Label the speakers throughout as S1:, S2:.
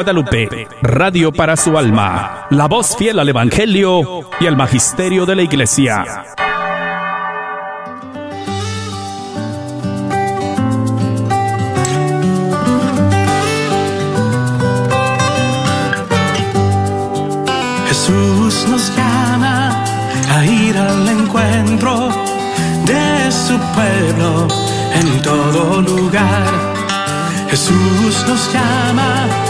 S1: Guadalupe, radio para su alma, la voz fiel al Evangelio y al Magisterio de la Iglesia.
S2: Jesús nos llama a ir al encuentro de su pueblo en todo lugar. Jesús nos llama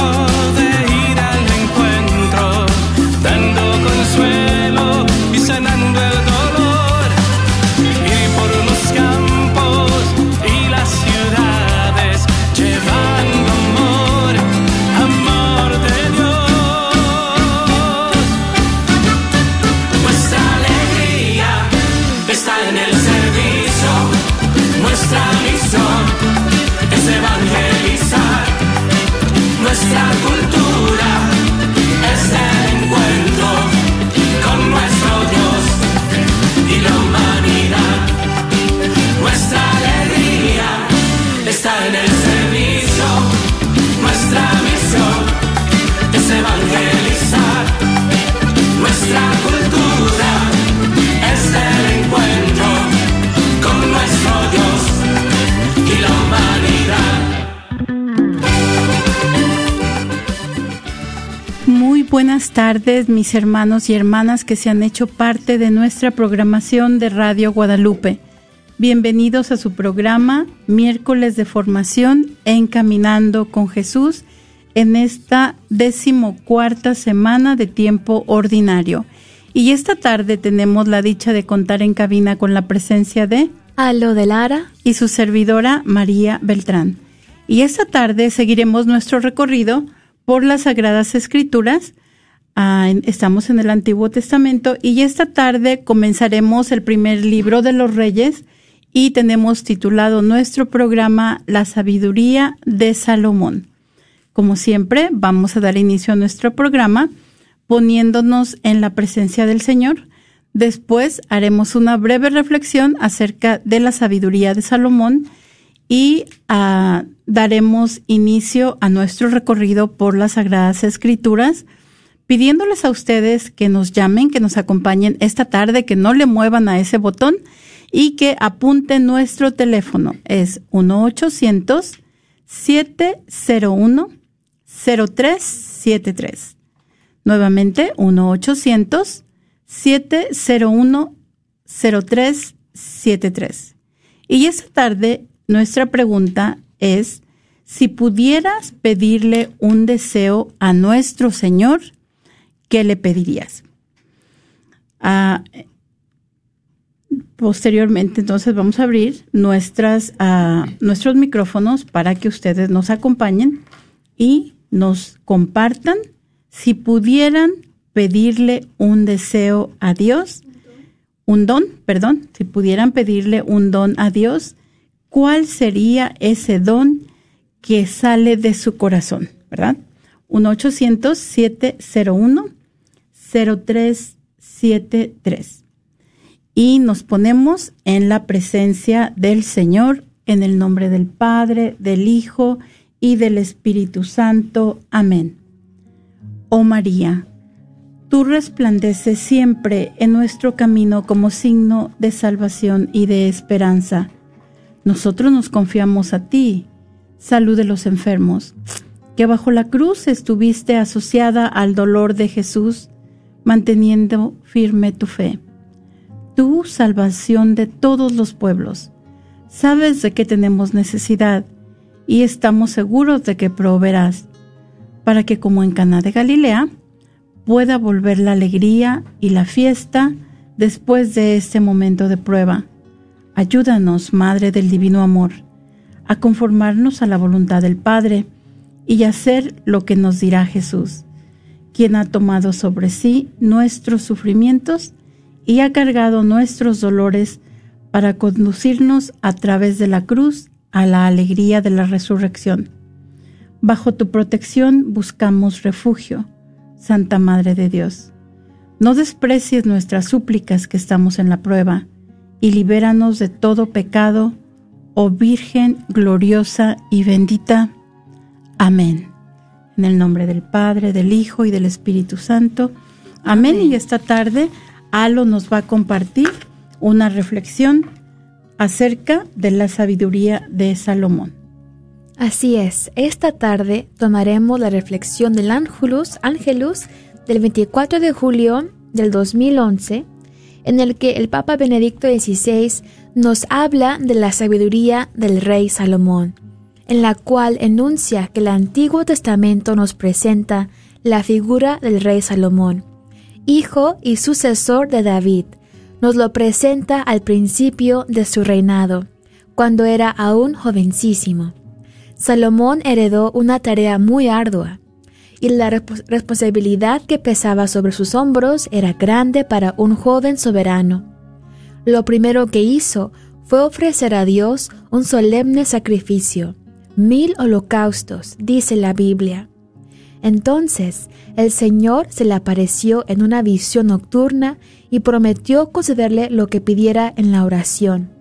S3: buenas tardes, mis hermanos y hermanas que se han hecho parte de nuestra programación de Radio Guadalupe. Bienvenidos a su programa Miércoles de Formación Encaminando con Jesús en esta decimocuarta semana de tiempo ordinario. Y esta tarde tenemos la dicha de contar en cabina con la presencia de
S4: Alo de Lara.
S3: y su servidora María Beltrán. Y esta tarde seguiremos nuestro recorrido por las Sagradas Escrituras. Estamos en el Antiguo Testamento y esta tarde comenzaremos el primer libro de los Reyes y tenemos titulado nuestro programa La sabiduría de Salomón. Como siempre, vamos a dar inicio a nuestro programa poniéndonos en la presencia del Señor. Después haremos una breve reflexión acerca de la sabiduría de Salomón y ah, daremos inicio a nuestro recorrido por las Sagradas Escrituras, pidiéndoles a ustedes que nos llamen, que nos acompañen esta tarde, que no le muevan a ese botón y que apunten nuestro teléfono. Es 1-800-701-0373. Nuevamente, 1-800-701-0373. Y esta tarde nuestra pregunta es, si pudieras pedirle un deseo a nuestro Señor, ¿qué le pedirías? Ah, posteriormente, entonces vamos a abrir nuestras, ah, nuestros micrófonos para que ustedes nos acompañen y nos compartan si pudieran pedirle un deseo a Dios, un don, perdón, si pudieran pedirle un don a Dios, ¿cuál sería ese don que sale de su corazón? ¿Verdad? 1-800-701-0373. Y nos ponemos en la presencia del Señor, en el nombre del Padre, del Hijo y del Espíritu Santo. Amén. Oh María, tú resplandeces siempre en nuestro camino como signo de salvación y de esperanza. Nosotros nos confiamos a ti, salud de los enfermos, que bajo la cruz estuviste asociada al dolor de Jesús, manteniendo firme tu fe. Tú, salvación de todos los pueblos, sabes de qué tenemos necesidad y estamos seguros de que proveerás, para que como en Caná de Galilea pueda volver la alegría y la fiesta después de este momento de prueba. Ayúdanos, Madre del Divino Amor, a conformarnos a la voluntad del Padre y hacer lo que nos dirá Jesús, quien ha tomado sobre sí nuestros sufrimientos y ha cargado nuestros dolores para conducirnos a través de la cruz a la alegría de la resurrección. Bajo tu protección buscamos refugio, Santa Madre de Dios. No desprecies nuestras súplicas que estamos en la prueba, y libéranos de todo pecado, oh Virgen gloriosa y bendita. Amén. En el nombre del Padre, del Hijo y del Espíritu Santo. Amén. Y esta tarde Alo nos va a compartir una reflexión acerca de la sabiduría de Salomón.
S4: Así es, esta tarde tomaremos la reflexión del Ángelus, Ángelus del 24 de julio del 2011, en el que el Papa Benedicto XVI nos habla de la sabiduría del rey Salomón, en la cual enuncia que el Antiguo Testamento nos presenta la figura del rey Salomón, hijo y sucesor de David, nos lo presenta al principio de su reinado, cuando era aún jovencísimo. Salomón heredó una tarea muy ardua, y la responsabilidad que pesaba sobre sus hombros era grande para un joven soberano. Lo primero que hizo fue ofrecer a Dios un solemne sacrificio, mil holocaustos, dice la Biblia. Entonces el Señor se le apareció en una visión nocturna y prometió concederle lo que pidiera en la oración.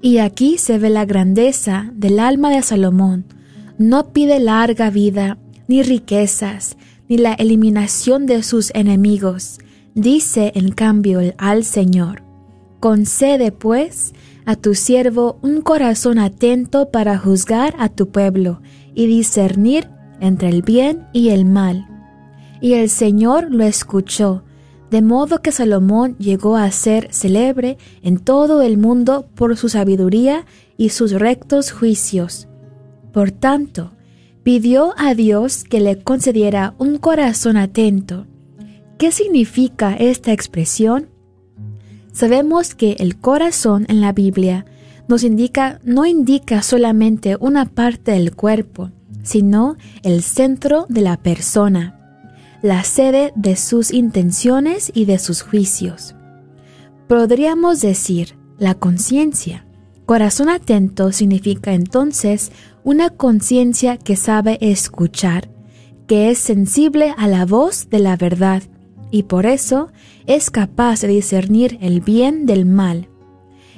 S4: Y aquí se ve la grandeza del alma de Salomón. No pide larga vida, ni riquezas, ni la eliminación de sus enemigos. Dice en cambio al Señor, concede pues a tu siervo un corazón atento para juzgar a tu pueblo y discernir entre el bien y el mal. Y el Señor lo escuchó, de modo que Salomón llegó a ser célebre en todo el mundo por su sabiduría y sus rectos juicios. Por tanto, pidió a Dios que le concediera un corazón atento. ¿Qué significa esta expresión? Sabemos que el corazón en la Biblia nos indica no indica solamente una parte del cuerpo, sino el centro de la persona, la sede de sus intenciones y de sus juicios. Podríamos decir la conciencia. Corazón atento significa entonces una conciencia que sabe escuchar, que es sensible a la voz de la verdad y por eso es capaz de discernir el bien del mal.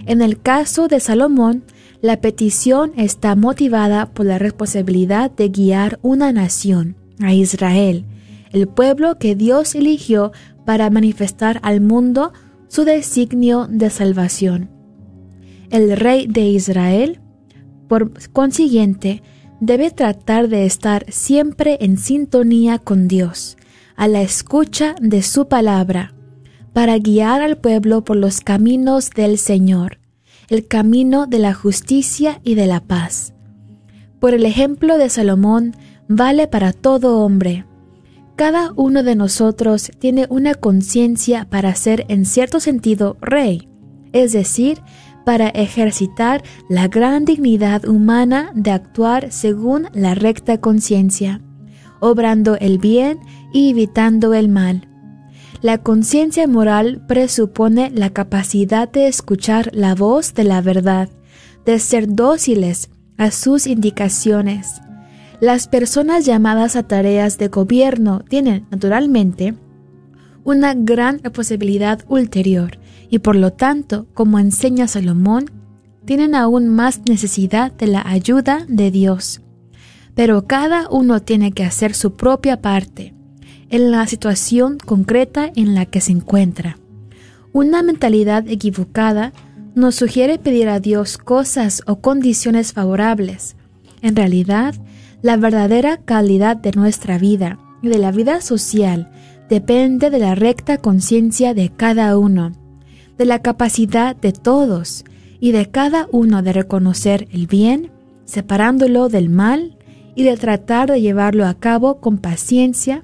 S4: En el caso de Salomón, la petición está motivada por la responsabilidad de guiar una nación, a Israel, el pueblo que Dios eligió para manifestar al mundo su designio de salvación. El rey de Israel por consiguiente, debe tratar de estar siempre en sintonía con Dios, a la escucha de su palabra, para guiar al pueblo por los caminos del Señor, el camino de la justicia y de la paz. Por el ejemplo de Salomón, vale para todo hombre. Cada uno de nosotros tiene una conciencia para ser en cierto sentido rey, es decir, para ejercitar la gran dignidad humana de actuar según la recta conciencia, obrando el bien y evitando el mal. La conciencia moral presupone la capacidad de escuchar la voz de la verdad, de ser dóciles a sus indicaciones. Las personas llamadas a tareas de gobierno tienen, naturalmente, una gran posibilidad ulterior y por lo tanto, como enseña Salomón, tienen aún más necesidad de la ayuda de Dios. Pero cada uno tiene que hacer su propia parte en la situación concreta en la que se encuentra. Una mentalidad equivocada nos sugiere pedir a Dios cosas o condiciones favorables. En realidad, la verdadera calidad de nuestra vida y de la vida social depende de la recta conciencia de cada uno de la capacidad de todos y de cada uno de reconocer el bien, separándolo del mal y de tratar de llevarlo a cabo con paciencia,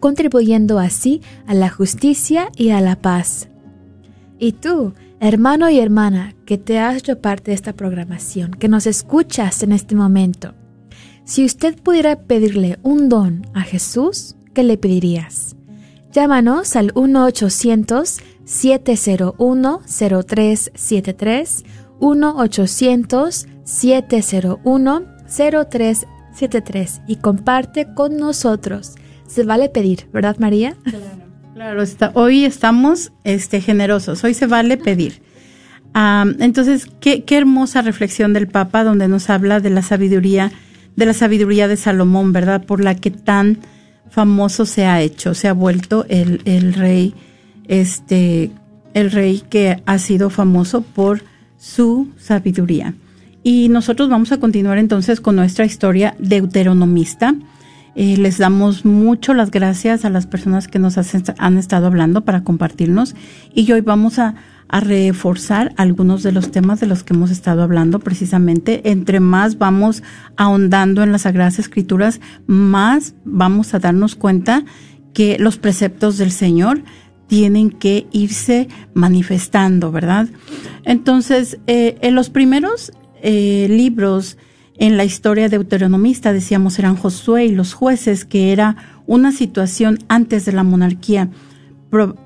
S4: contribuyendo así a la justicia y a la paz. Y tú, hermano y hermana, que te has hecho parte de esta programación, que nos escuchas en este momento, si usted pudiera pedirle un don a Jesús, ¿qué le pedirías? Llámanos al 1-800-701-0373, 1-800-701-0373 y comparte con nosotros. Se vale pedir, ¿verdad María?
S3: Claro, Claro, está, hoy estamos este, generosos, hoy se vale pedir. Ah, entonces, qué, qué hermosa reflexión del Papa donde nos habla de la sabiduría, de la sabiduría de Salomón, ¿verdad? Por la que tan famoso se ha hecho, se ha vuelto el, el rey, este, el rey que ha sido famoso por su sabiduría. Y nosotros vamos a continuar entonces con nuestra historia deuteronomista. Les damos mucho las gracias a las personas que nos han estado hablando para compartirnos y hoy vamos a, a reforzar algunos de los temas de los que hemos estado hablando precisamente. Entre más vamos ahondando en las Sagradas Escrituras, más vamos a darnos cuenta que los preceptos del Señor tienen que irse manifestando, ¿verdad? Entonces, eh, en los primeros eh, libros en la historia deuteronomista, decíamos, eran Josué y los jueces, que era una situación antes de la monarquía.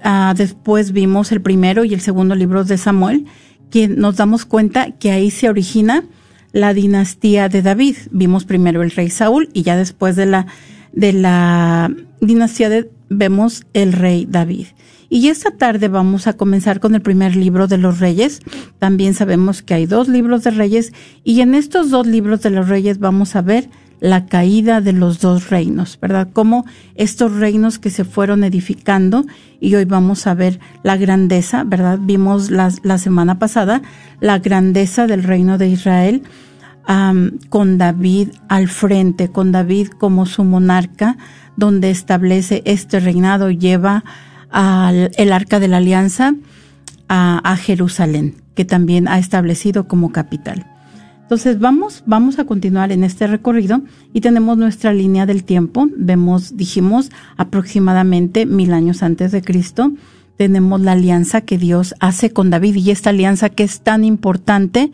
S3: Ah, después vimos el primero y el segundo libro de Samuel, que nos damos cuenta que ahí se origina la dinastía de David. Vimos primero el rey Saúl y ya después de la, de la dinastía de, vemos el rey David. Y esta tarde vamos a comenzar con el primer libro de los reyes. También sabemos que hay dos libros de reyes y en estos dos libros de los reyes vamos a ver la caída de los dos reinos, ¿verdad? Como estos reinos que se fueron edificando y hoy vamos a ver la grandeza, ¿verdad? Vimos la, la semana pasada la grandeza del reino de Israel con David al frente, con David como su monarca, donde establece este reinado, lleva el arca de la alianza a, Jerusalén, que también ha establecido como capital. Entonces vamos, vamos a continuar en este recorrido y tenemos nuestra línea del tiempo. Vemos, dijimos, aproximadamente mil años antes de Cristo. Tenemos la alianza que Dios hace con David y esta alianza que es tan importante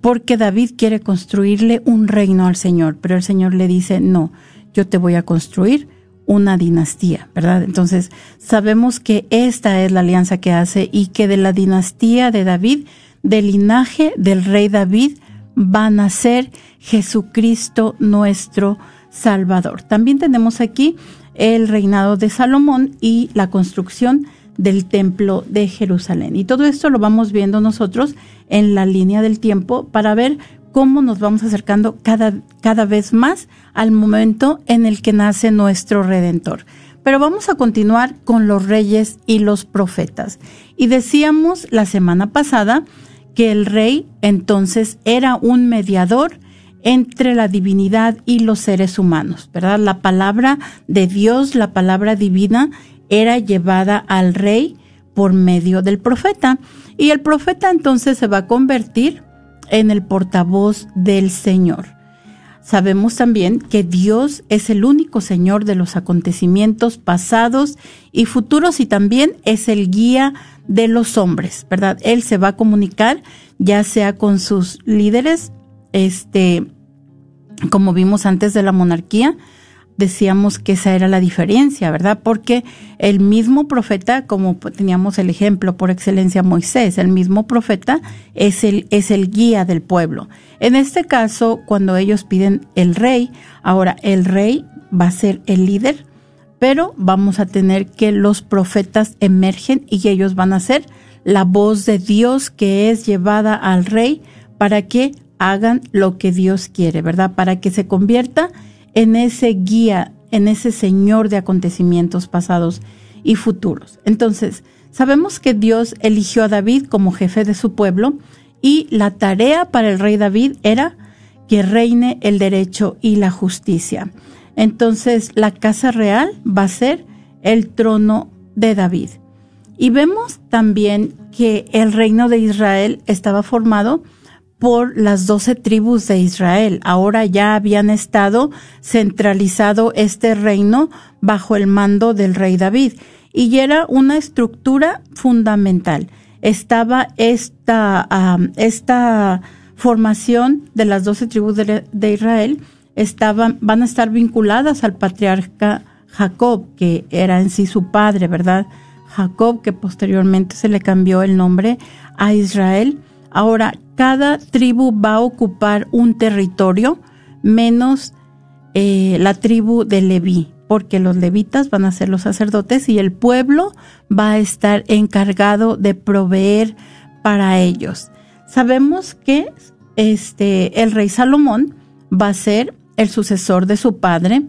S3: porque David quiere construirle un reino al Señor, pero el Señor le dice, no, yo te voy a construir una dinastía, ¿verdad? Entonces, sabemos que esta es la alianza que hace y que de la dinastía de David, del linaje del rey David, va a nacer Jesucristo nuestro Salvador. También tenemos aquí el reinado de Salomón y la construcción del templo de Jerusalén. Y todo esto lo vamos viendo nosotros en la línea del tiempo para ver cómo nos vamos acercando cada, cada vez más al momento en el que nace nuestro Redentor. Pero vamos a continuar con los reyes y los profetas. Y decíamos la semana pasada que el rey entonces era un mediador entre la divinidad y los seres humanos, ¿verdad? La palabra de Dios, la palabra divina, era llevada al rey por medio del profeta. Y el profeta entonces se va a convertir en el portavoz del Señor. Sabemos también que Dios es el único Señor de los acontecimientos pasados y futuros y también es el guía de los hombres, ¿verdad? Él se va a comunicar ya sea con sus líderes, este, como vimos antes de la monarquía, decíamos que esa era la diferencia, ¿verdad? Porque el mismo profeta, como teníamos el ejemplo por excelencia Moisés, el mismo profeta es el, es el guía del pueblo. En este caso, cuando ellos piden el rey, ahora el rey va a ser el líder, pero vamos a tener que los profetas emergen y ellos van a ser la voz de Dios que es llevada al rey para que hagan lo que Dios quiere, ¿verdad? Para que se convierta en ese guía, en ese Señor de acontecimientos pasados y futuros. Entonces, sabemos que Dios eligió a David como jefe de su pueblo y la tarea para el rey David era que reine el derecho y la justicia. Entonces, la casa real va a ser el trono de David. Y vemos también que el reino de Israel estaba formado por las doce tribus de Israel. Ahora ya habían estado centralizado este reino bajo el mando del rey David y era una estructura fundamental. Estaba esta, esta formación de las doce tribus de, de, Israel, estaban, van a estar vinculadas al patriarca Jacob, que era en sí su padre, ¿verdad? Jacob, que posteriormente se le cambió el nombre a Israel Ahora, cada tribu va a ocupar un territorio menos eh, la tribu de Leví. porque los levitas van a ser los sacerdotes y el pueblo va a estar encargado de proveer para ellos. Sabemos que este el rey Salomón va a ser el sucesor de su padre,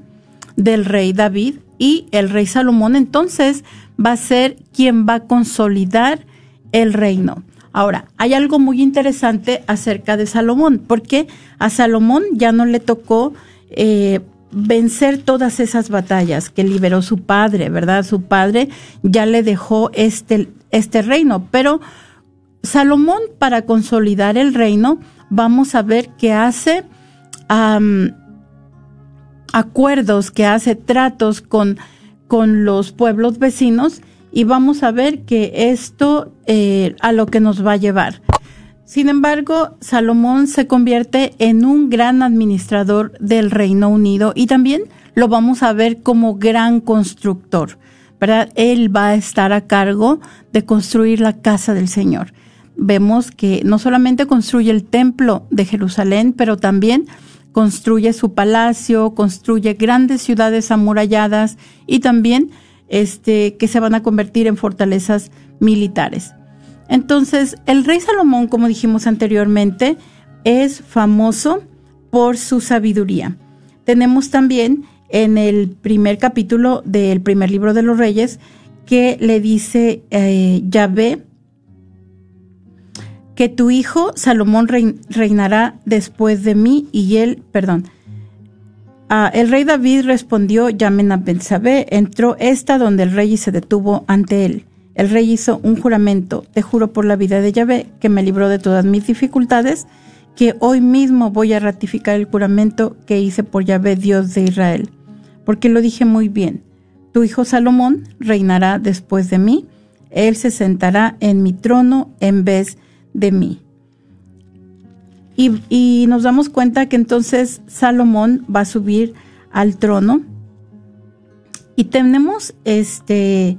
S3: del rey David, y el rey Salomón entonces va a ser quien va a consolidar el reino. Ahora, hay algo muy interesante acerca de Salomón, porque a Salomón ya no le tocó eh, vencer todas esas batallas que liberó su padre, ¿verdad? Su padre ya le dejó este, este reino, pero Salomón para consolidar el reino, vamos a ver que hace acuerdos, que hace tratos con, con los pueblos vecinos y vamos a ver que esto eh, a lo que nos va a llevar. Sin embargo, Salomón se convierte en un gran administrador del Reino Unido y también lo vamos a ver como gran constructor. ¿verdad? Él va a estar a cargo de construir la casa del Señor. Vemos que no solamente construye el templo de Jerusalén, pero también construye su palacio, construye grandes ciudades amuralladas y también este, que se van a convertir en fortalezas militares. Entonces, el rey Salomón, como dijimos anteriormente, es famoso por su sabiduría. Tenemos también en el primer capítulo del primer libro de los reyes que le dice eh, Yahvé que tu hijo Salomón reinará después de mí y él, perdón, Ah, el rey David respondió, llamen a Belsabé. Entró esta donde el rey se detuvo ante él. El rey hizo un juramento, te juro por la vida de Yahvé, que me libró de todas mis dificultades, que hoy mismo voy a ratificar el juramento que hice por Yahvé, Dios de Israel. Porque lo dije muy bien. Tu hijo Salomón reinará después de mí, él se sentará en mi trono en vez de mí. Y, nos damos cuenta que entonces Salomón va a subir al trono. Y tenemos este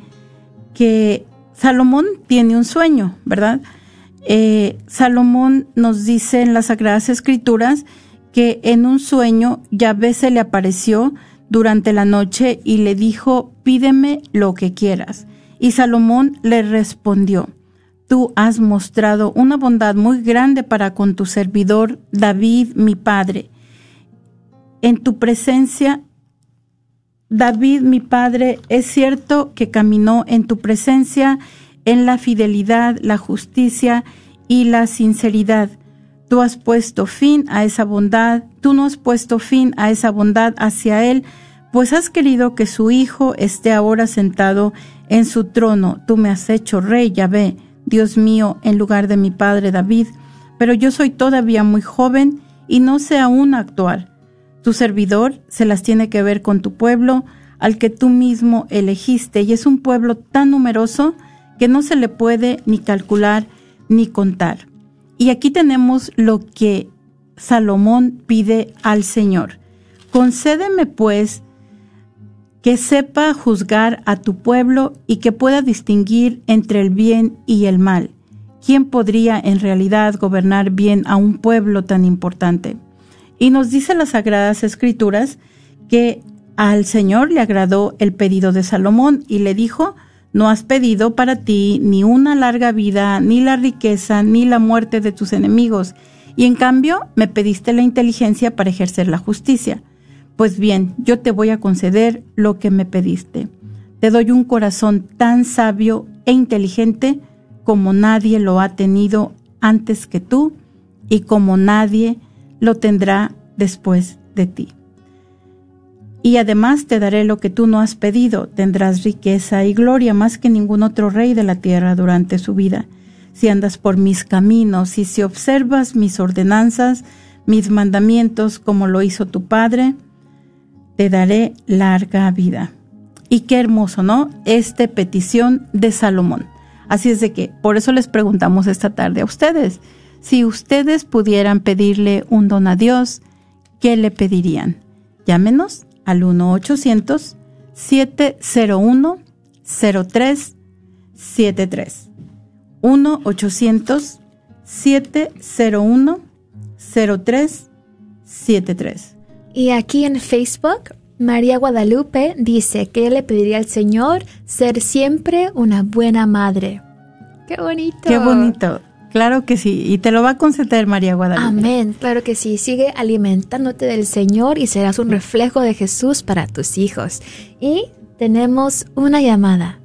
S3: que Salomón tiene un sueño, ¿verdad? Eh, Salomón nos dice en las Sagradas Escrituras que en un sueño Yahvé se le apareció durante la noche y le dijo, pídeme lo que quieras. Y Salomón le respondió, tú has mostrado una bondad muy grande para con tu servidor David, mi padre. En tu presencia, David, mi padre, es cierto que caminó en tu presencia en la fidelidad, la justicia y la sinceridad. Tú has puesto fin a esa bondad, tú no has puesto fin a esa bondad hacia él, pues has querido que su hijo esté ahora sentado en su trono. Tú me has hecho rey, Yahvé Dios mío, en lugar de mi padre David, pero yo soy todavía muy joven y no sé aún actuar. Tu servidor se las tiene que ver con tu pueblo, al que tú mismo elegiste, y es un pueblo tan numeroso que no se le puede ni calcular ni contar. Y aquí tenemos lo que Salomón pide al Señor. Concédeme pues que sepa juzgar a tu pueblo y que pueda distinguir entre el bien y el mal. ¿Quién podría en realidad gobernar bien a un pueblo tan importante? Y nos dice las Sagradas Escrituras que al Señor le agradó el pedido de Salomón y le dijo, no has pedido para ti ni una larga vida, ni la riqueza, ni la muerte de tus enemigos, y en cambio me pediste la inteligencia para ejercer la justicia. Pues bien, yo te voy a conceder lo que me pediste. Te doy un corazón tan sabio e inteligente como nadie lo ha tenido antes que tú y como nadie lo tendrá después de ti. Y además te daré lo que tú no has pedido, tendrás riqueza y gloria más que ningún otro rey de la tierra durante su vida. Si andas por mis caminos y si observas mis ordenanzas, mis mandamientos como lo hizo tu Padre, te daré larga vida. Y qué hermoso, ¿no? Esta petición de Salomón. Así es de que por eso les preguntamos esta tarde a ustedes, si ustedes pudieran pedirle un don a Dios, ¿qué le pedirían? Llámenos al 1-800-701-0373. 1-800-701-0373.
S4: Y aquí en Facebook María Guadalupe dice que ella le pediría al Señor ser siempre una buena madre. ¡Qué bonito!
S3: Qué bonito. Claro que sí. Y te lo va a conceder María Guadalupe.
S4: Amén. Claro que sí. Sigue alimentándote del Señor y serás un reflejo de Jesús para tus hijos. Y tenemos una llamada.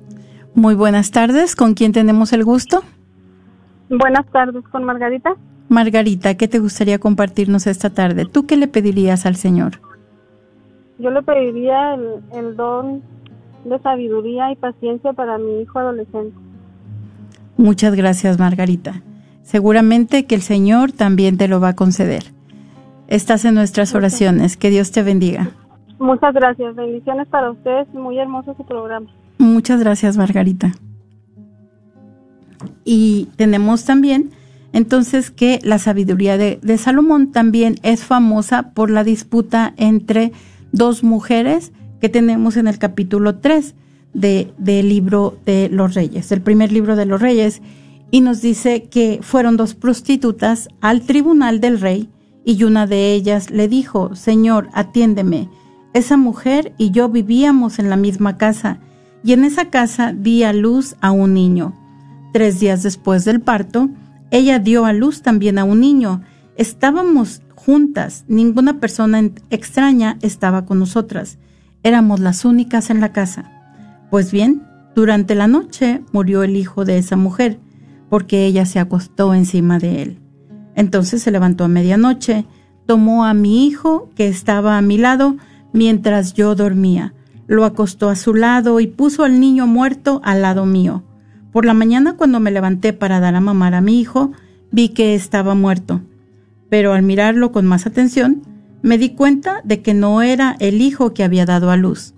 S3: Muy buenas tardes. ¿Con quién tenemos el gusto?
S5: Buenas tardes, con Margarita.
S3: Margarita, ¿qué te gustaría compartirnos esta tarde? ¿Tú qué le pedirías al Señor?
S5: Yo le pediría el, el don de sabiduría y paciencia para mi hijo adolescente.
S3: Muchas gracias, Margarita. Seguramente que el Señor también te lo va a conceder. Estás en nuestras oraciones. Que Dios te bendiga.
S5: Muchas gracias. Bendiciones para ustedes. Muy hermoso su programa.
S3: Muchas gracias, Margarita. Y tenemos también entonces que la sabiduría de, Salomón también es famosa por la disputa entre dos mujeres que tenemos en el capítulo 3 de, del libro de los reyes, el primer libro de los reyes, y nos dice que fueron dos prostitutas al tribunal del rey y una de ellas le dijo, Señor, atiéndeme, esa mujer y yo vivíamos en la misma casa y en esa casa di a luz a un niño. Tres días después del parto, ella dio a luz también a un niño. Estábamos juntas, ninguna persona extraña estaba con nosotras. Éramos las únicas en la casa. Pues bien, durante la noche murió el hijo de esa mujer, porque ella se acostó encima de él. Entonces se levantó a medianoche, tomó a mi hijo, que estaba a mi lado, mientras yo dormía, lo acostó a su lado y puso al niño muerto al lado mío. Por la mañana cuando me levanté para dar a mamar a mi hijo, vi que estaba muerto. Pero al mirarlo con más atención, me di cuenta de que no era el hijo que había dado a luz.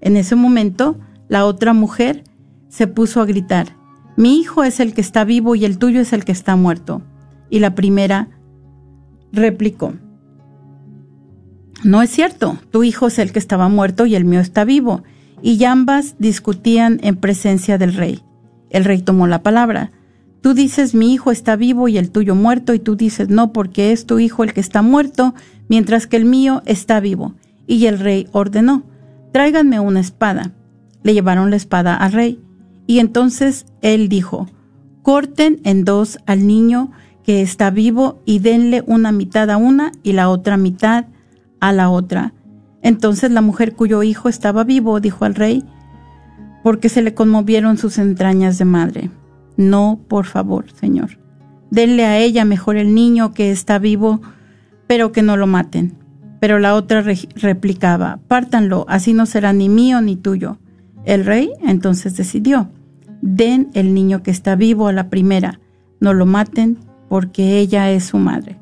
S3: En ese momento, la otra mujer se puso a gritar, mi hijo es el que está vivo y el tuyo es el que está muerto. Y la primera replicó, no es cierto, tu hijo es el que estaba muerto y el mío está vivo. Y ambas discutían en presencia del rey. El rey tomó la palabra. Tú dices mi hijo está vivo y el tuyo muerto, y tú dices no, porque es tu hijo el que está muerto, mientras que el mío está vivo. Y el rey ordenó, tráiganme una espada. Le llevaron la espada al rey. Y entonces él dijo, corten en dos al niño que está vivo y denle una mitad a una y la otra mitad a la otra. Entonces la mujer cuyo hijo estaba vivo dijo al rey, porque se le conmovieron sus entrañas de madre. No, por favor, Señor. Denle a ella mejor el niño que está vivo, pero que no lo maten. Pero la otra replicaba, pártanlo, así no será ni mío ni tuyo. El rey entonces decidió, den el niño que está vivo a la primera, no lo maten, porque ella es su madre.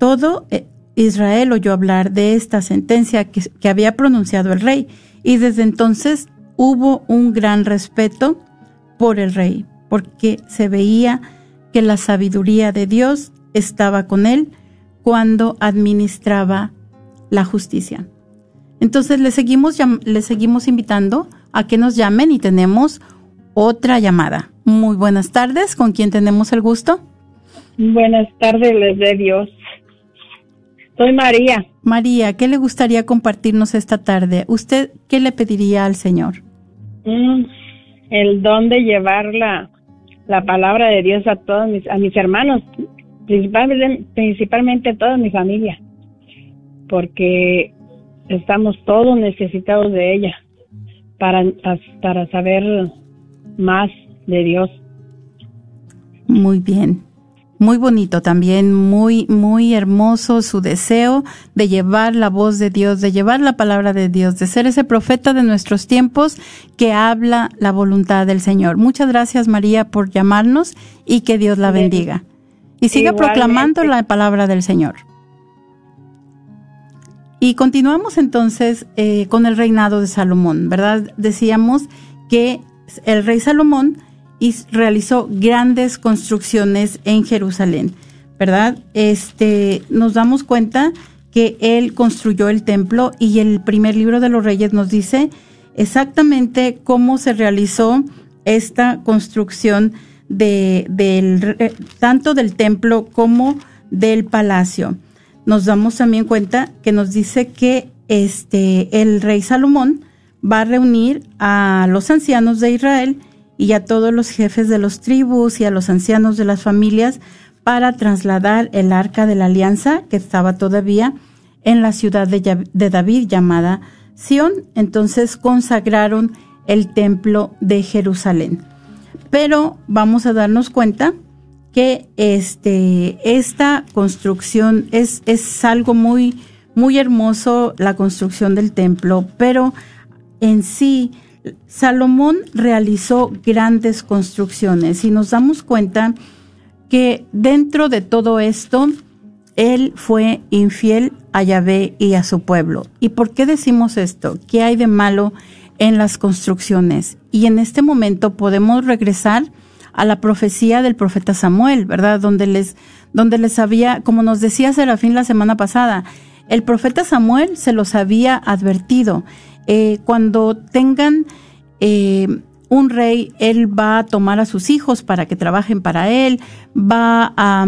S3: Todo eh, Israel oyó hablar de esta sentencia que, que había pronunciado el rey, y desde entonces hubo un gran respeto por el rey, porque se veía que la sabiduría de Dios estaba con él cuando administraba la justicia. Entonces le seguimos, le seguimos invitando a que nos llamen y tenemos otra llamada. Muy buenas tardes, ¿con quién tenemos el gusto?
S6: Buenas tardes, les de Dios. Soy María.
S3: María, ¿qué le gustaría compartirnos esta tarde? ¿Usted qué le pediría al Señor?
S6: Mm, el don de llevar la, la, palabra de Dios a todos mis, a mis hermanos, principalmente, principalmente a toda mi familia, porque estamos todos necesitados de ella para, para saber más de Dios.
S3: Muy bien muy bonito también, muy, muy hermoso su deseo de llevar la voz de Dios, de llevar la palabra de Dios, de ser ese profeta de nuestros tiempos que habla la voluntad del Señor. Muchas gracias María por llamarnos y que Dios la bendiga. Y siga proclamando la palabra del Señor. Y continuamos entonces eh, con el reinado de Salomón, ¿verdad? Decíamos que el rey Salomón y realizó grandes construcciones en Jerusalén, ¿verdad? Este, nos damos cuenta que él construyó el templo y el primer libro de los reyes nos dice exactamente cómo se realizó esta construcción de, del, tanto del templo como del palacio. Nos damos también cuenta que nos dice que este, el rey Salomón va a reunir a los ancianos de Israel y a todos los jefes de los tribus y a los ancianos de las familias para trasladar el arca de la alianza que estaba todavía en la ciudad de, David llamada Sión. Entonces consagraron el templo de Jerusalén. Pero vamos a darnos cuenta que este, esta construcción es, es algo muy, muy hermoso, la construcción del templo, pero en sí, Salomón realizó grandes construcciones y nos damos cuenta que dentro de todo esto, él fue infiel a Yahvé y a su pueblo. ¿Y por qué decimos esto? ¿Qué hay de malo en las construcciones? Y en este momento podemos regresar a la profecía del profeta Samuel, ¿verdad? Donde les, donde les había, como nos decía Serafín la semana pasada, el profeta Samuel se los había advertido. Eh, cuando tengan eh, un rey, él va a tomar a sus hijos para que trabajen para él, va a,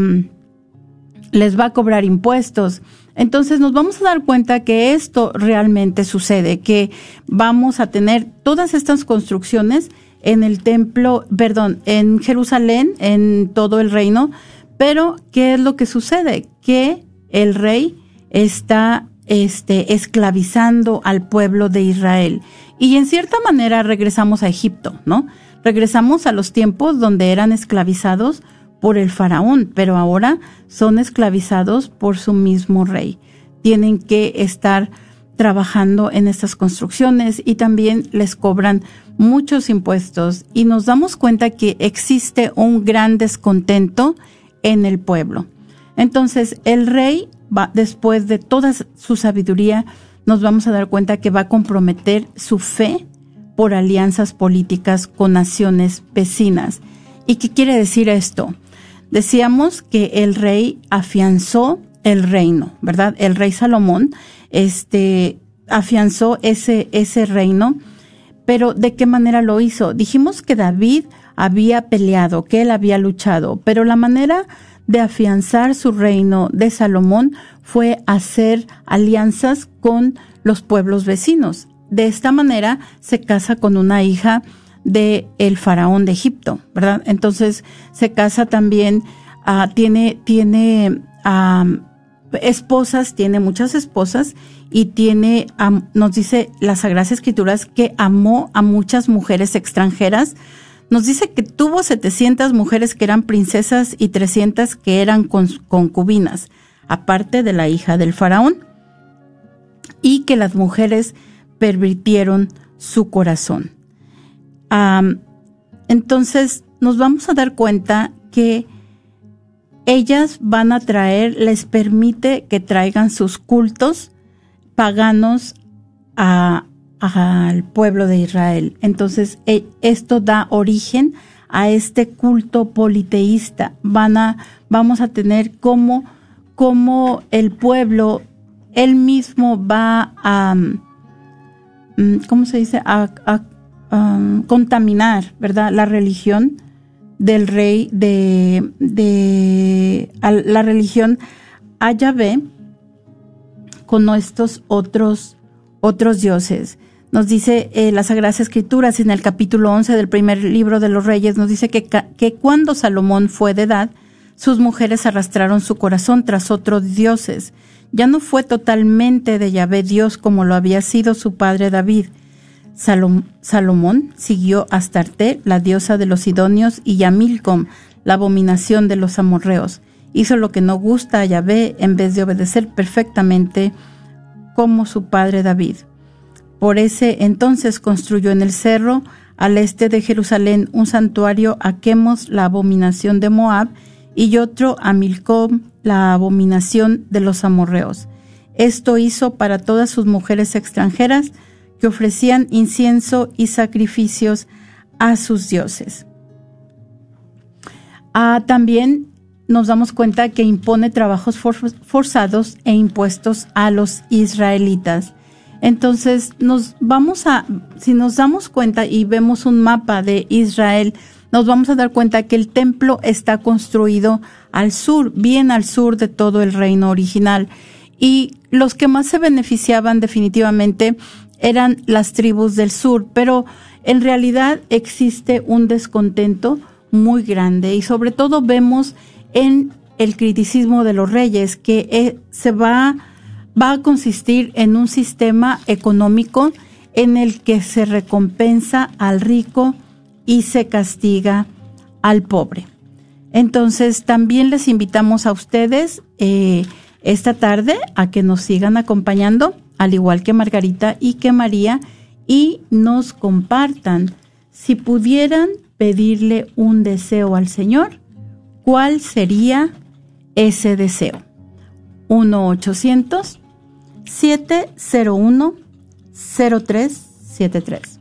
S3: les va a cobrar impuestos. Entonces nos vamos a dar cuenta que esto realmente sucede, que vamos a tener todas estas construcciones en el templo, perdón, en Jerusalén, en todo el reino, pero ¿qué es lo que sucede? Que el rey está este, esclavizando al pueblo de Israel. Y en cierta manera regresamos a Egipto, ¿no? Regresamos a los tiempos donde eran esclavizados por el faraón, pero ahora son esclavizados por su mismo rey. Tienen que estar trabajando en estas construcciones y también les cobran muchos impuestos y nos damos cuenta que existe un gran descontento en el pueblo. Entonces el rey después de toda su sabiduría, nos vamos a dar cuenta que va a comprometer su fe por alianzas políticas con naciones vecinas. ¿Y qué quiere decir esto? Decíamos que el rey afianzó el reino, ¿verdad? El rey Salomón, este, afianzó ese, ese reino, pero ¿de qué manera lo hizo? Dijimos que David había peleado, que él había luchado, pero la manera de afianzar su reino de Salomón fue hacer alianzas con los pueblos vecinos. De esta manera se casa con una hija de el faraón de Egipto, ¿verdad? Entonces se casa también, uh, tiene, tiene esposas, tiene muchas esposas y tiene, nos dice las Sagradas Escrituras que amó a muchas mujeres extranjeras nos dice que tuvo 700 mujeres que eran princesas y 300 que eran concubinas, aparte de la hija del faraón, y que las mujeres pervirtieron su corazón. entonces nos vamos a dar cuenta que ellas van a traer, les permite que traigan sus cultos paganos a, al pueblo de Israel. Entonces, e, esto da origen a este culto politeísta. Van a, vamos a tener como, como el pueblo, él mismo va a, mm, ¿cómo se dice? A, um, contaminar, ¿verdad? La religión del rey de, de la religión a Yahvé con estos otros, otros dioses nos dice eh, las Sagradas Escrituras en el capítulo 11 del primer libro de los Reyes, nos dice que, cuando Salomón fue de edad, sus mujeres arrastraron su corazón tras otros dioses. Ya no fue totalmente de Yahvé Dios como lo había sido su padre David. Salomón siguió a Astarte, la diosa de los Sidonios, y a Milcom, la abominación de los amorreos. Hizo lo que no gusta a Yahvé en vez de obedecer perfectamente como su padre David. Por ese entonces construyó en el cerro al este de Jerusalén un santuario a Quemos, la abominación de Moab, y otro a Milcom, la abominación de los amorreos. Esto hizo para todas sus mujeres extranjeras que ofrecían incienso y sacrificios a sus dioses. Ah, también nos damos cuenta que impone trabajos forzados e impuestos a los israelitas. Entonces, nos vamos a, si nos damos cuenta y vemos un mapa de Israel, nos vamos a dar cuenta que el templo está construido al sur, bien al sur de todo el reino original. y los que más se beneficiaban definitivamente eran las tribus del sur, pero en realidad existe un descontento muy grande y sobre todo vemos en el criticismo de los reyes que eh, se va, va a consistir en un sistema económico en el que se recompensa al rico y se castiga al pobre. Entonces, también les invitamos a ustedes eh, esta tarde a que nos sigan acompañando, al igual que Margarita y que María, y nos compartan. Si pudieran pedirle un deseo al Señor, ¿cuál sería ese deseo? 1-800-701-0373.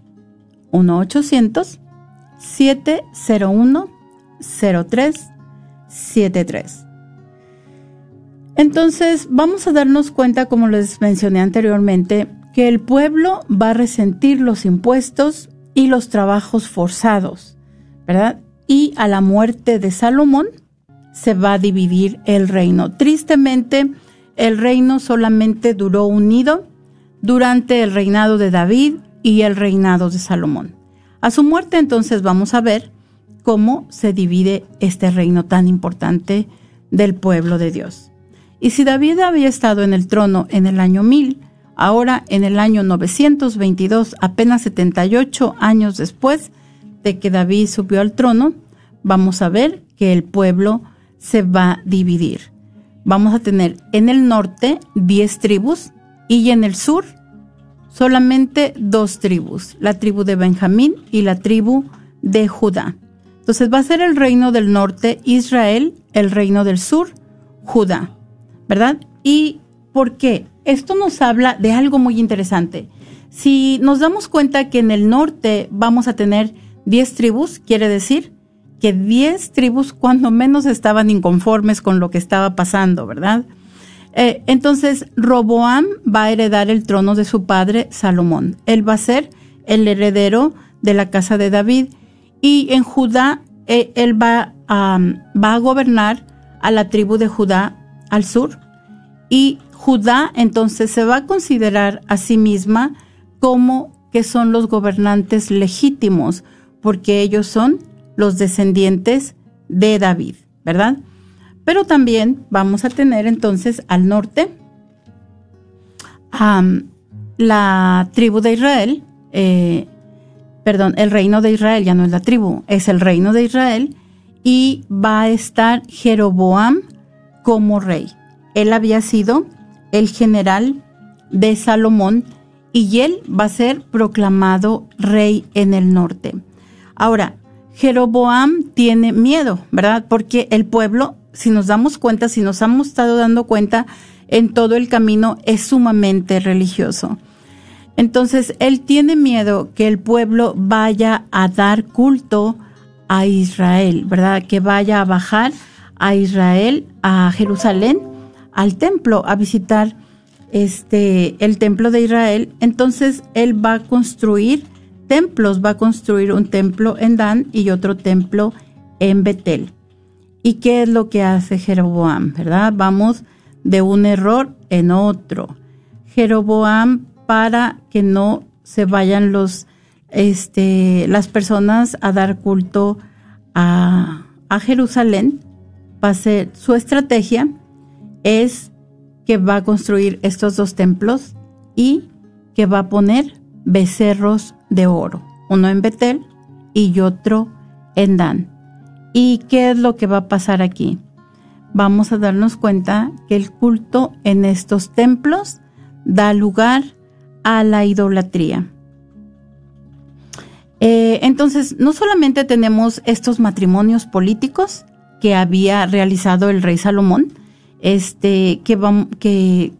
S3: 1-800-701-0373. Entonces, vamos a darnos cuenta, como les mencioné anteriormente, que el pueblo va a resentir los impuestos y los trabajos forzados, ¿verdad? Y a la muerte de Salomón se va a dividir el reino. Tristemente, el reino solamente duró unido durante el reinado de David y el reinado de Salomón. A su muerte entonces vamos a ver cómo se divide este reino tan importante del pueblo de Dios. Y si David había estado en el trono en el año 1000, ahora en el año 922, apenas 78 años después de que David subió al trono, vamos a ver que el pueblo se va a dividir. Vamos a tener en el norte 10 tribus y en el sur solamente dos tribus, la tribu de Benjamín y la tribu de Judá. Entonces va a ser el reino del norte Israel, el reino del sur Judá. ¿verdad? ¿Y por qué? Esto nos habla de algo muy interesante. Si nos damos cuenta que en el norte vamos a tener 10 tribus, quiere decir que 10 tribus cuando menos estaban inconformes con lo que estaba pasando, ¿verdad? Eh, entonces, Roboam va a heredar el trono de su padre Salomón. Él va a ser el heredero de la casa de David y en Judá eh, él va va a gobernar a la tribu de Judá al sur. Y Judá entonces se va a considerar a sí misma como que son los gobernantes legítimos, porque ellos son los descendientes de David, ¿verdad? Pero también vamos a tener entonces al norte la tribu de Israel, eh, perdón, el reino de Israel, ya no es la tribu, es el reino de Israel, y va a estar Jeroboam como rey. Él había sido el general de Salomón y él va a ser proclamado rey en el norte. Ahora, Jeroboam tiene miedo, ¿verdad? Porque el pueblo, si nos damos cuenta, si nos hemos estado dando cuenta en todo el camino, es sumamente religioso. Entonces, él tiene miedo que el pueblo vaya a dar culto a Israel, ¿verdad? Que vaya a bajar a Israel, a Jerusalén, al templo, a visitar este el templo de Israel. Entonces él va a construir templos, va a construir un templo en Dan y otro templo en Betel. ¿Y qué es lo que hace Jeroboam? ¿Verdad? Vamos de un error en otro. Jeroboam para que no se vayan los este las personas a dar culto a, Jerusalén, va a ser su estrategia es que va a construir estos dos templos y que va a poner becerros de oro, uno en Betel y otro en Dan. ¿Y qué es lo que va a pasar aquí? Vamos a darnos cuenta que el culto en estos templos da lugar a la idolatría. Eh, entonces, no solamente tenemos estos matrimonios políticos, que había realizado el rey Salomón, este, que, que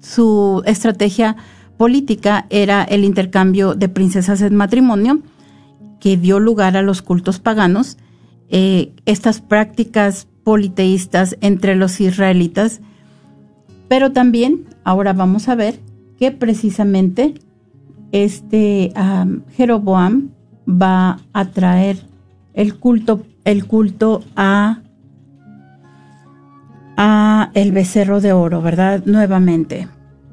S3: su estrategia política era el intercambio de princesas en matrimonio, que dio lugar a los cultos paganos, eh, estas prácticas politeístas entre los israelitas, pero también ahora vamos a ver que precisamente este Jeroboam va a traer el culto el culto a, a el becerro de oro, ¿verdad? Nuevamente.